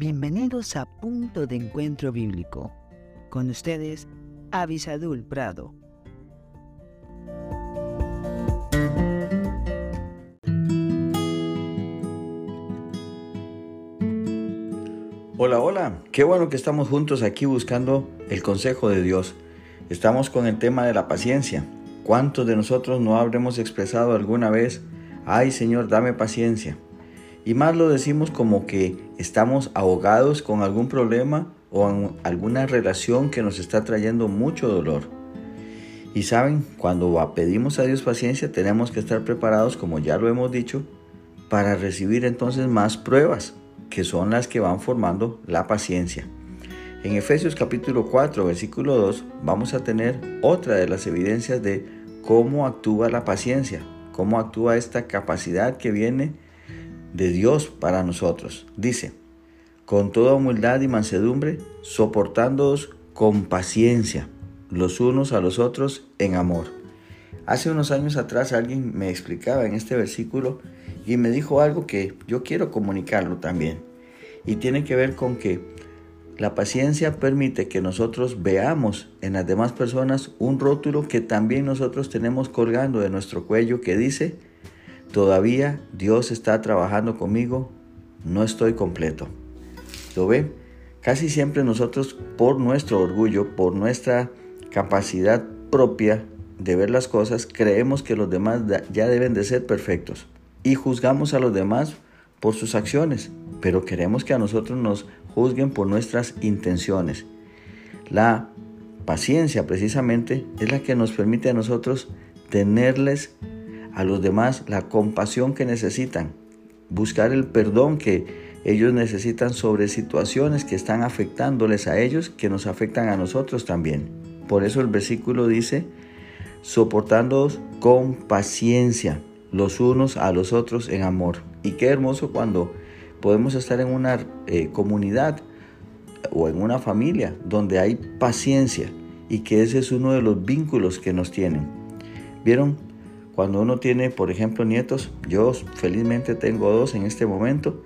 Bienvenidos a Punto de Encuentro Bíblico. Con ustedes, Avisadul Prado. Hola, hola, qué bueno que estamos juntos aquí buscando el consejo de Dios. Estamos con el tema de la paciencia. ¿Cuántos de nosotros no habremos expresado alguna vez, ay Señor, dame paciencia? Y más lo decimos como que estamos ahogados con algún problema o alguna relación que nos está trayendo mucho dolor. Y saben, cuando pedimos a Dios paciencia tenemos que estar preparados, como ya lo hemos dicho, para recibir entonces más pruebas, que son las que van formando la paciencia. En Efesios capítulo 4, versículo 2, vamos a tener otra de las evidencias de cómo actúa la paciencia, cómo actúa esta capacidad que viene de Dios para nosotros. Dice, con toda humildad y mansedumbre, soportándoos con paciencia los unos a los otros en amor. Hace unos años atrás alguien me explicaba en este versículo y me dijo algo que yo quiero comunicarlo también. Y tiene que ver con que la paciencia permite que nosotros veamos en las demás personas un rótulo que también nosotros tenemos colgando de nuestro cuello que dice, Todavía Dios está trabajando conmigo, no estoy completo. ¿Lo ve? Casi siempre nosotros por nuestro orgullo, por nuestra capacidad propia de ver las cosas, creemos que los demás ya deben de ser perfectos y juzgamos a los demás por sus acciones, pero queremos que a nosotros nos juzguen por nuestras intenciones. La paciencia precisamente es la que nos permite a nosotros tenerles a los demás la compasión que necesitan, buscar el perdón que ellos necesitan sobre situaciones que están afectándoles a ellos, que nos afectan a nosotros también. Por eso el versículo dice, soportándoos con paciencia los unos a los otros en amor. Y qué hermoso cuando podemos estar en una eh, comunidad o en una familia donde hay paciencia y que ese es uno de los vínculos que nos tienen. ¿Vieron? Cuando uno tiene, por ejemplo, nietos, yo felizmente tengo dos en este momento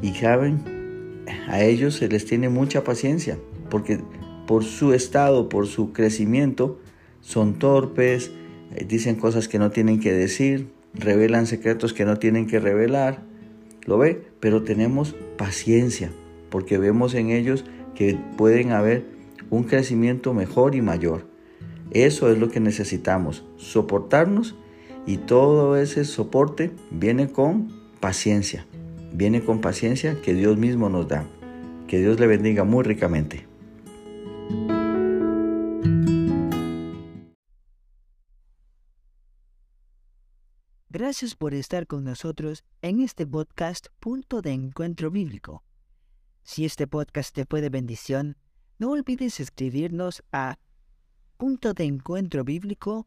y saben, a ellos se les tiene mucha paciencia porque por su estado, por su crecimiento, son torpes, eh, dicen cosas que no tienen que decir, revelan secretos que no tienen que revelar. ¿Lo ve? Pero tenemos paciencia porque vemos en ellos que pueden haber un crecimiento mejor y mayor. Eso es lo que necesitamos, soportarnos y todo ese soporte viene con paciencia. Viene con paciencia que Dios mismo nos da. Que Dios le bendiga muy ricamente. Gracias por estar con nosotros en este podcast Punto de Encuentro Bíblico. Si este podcast te fue de bendición, no olvides escribirnos a punto de encuentro bíblico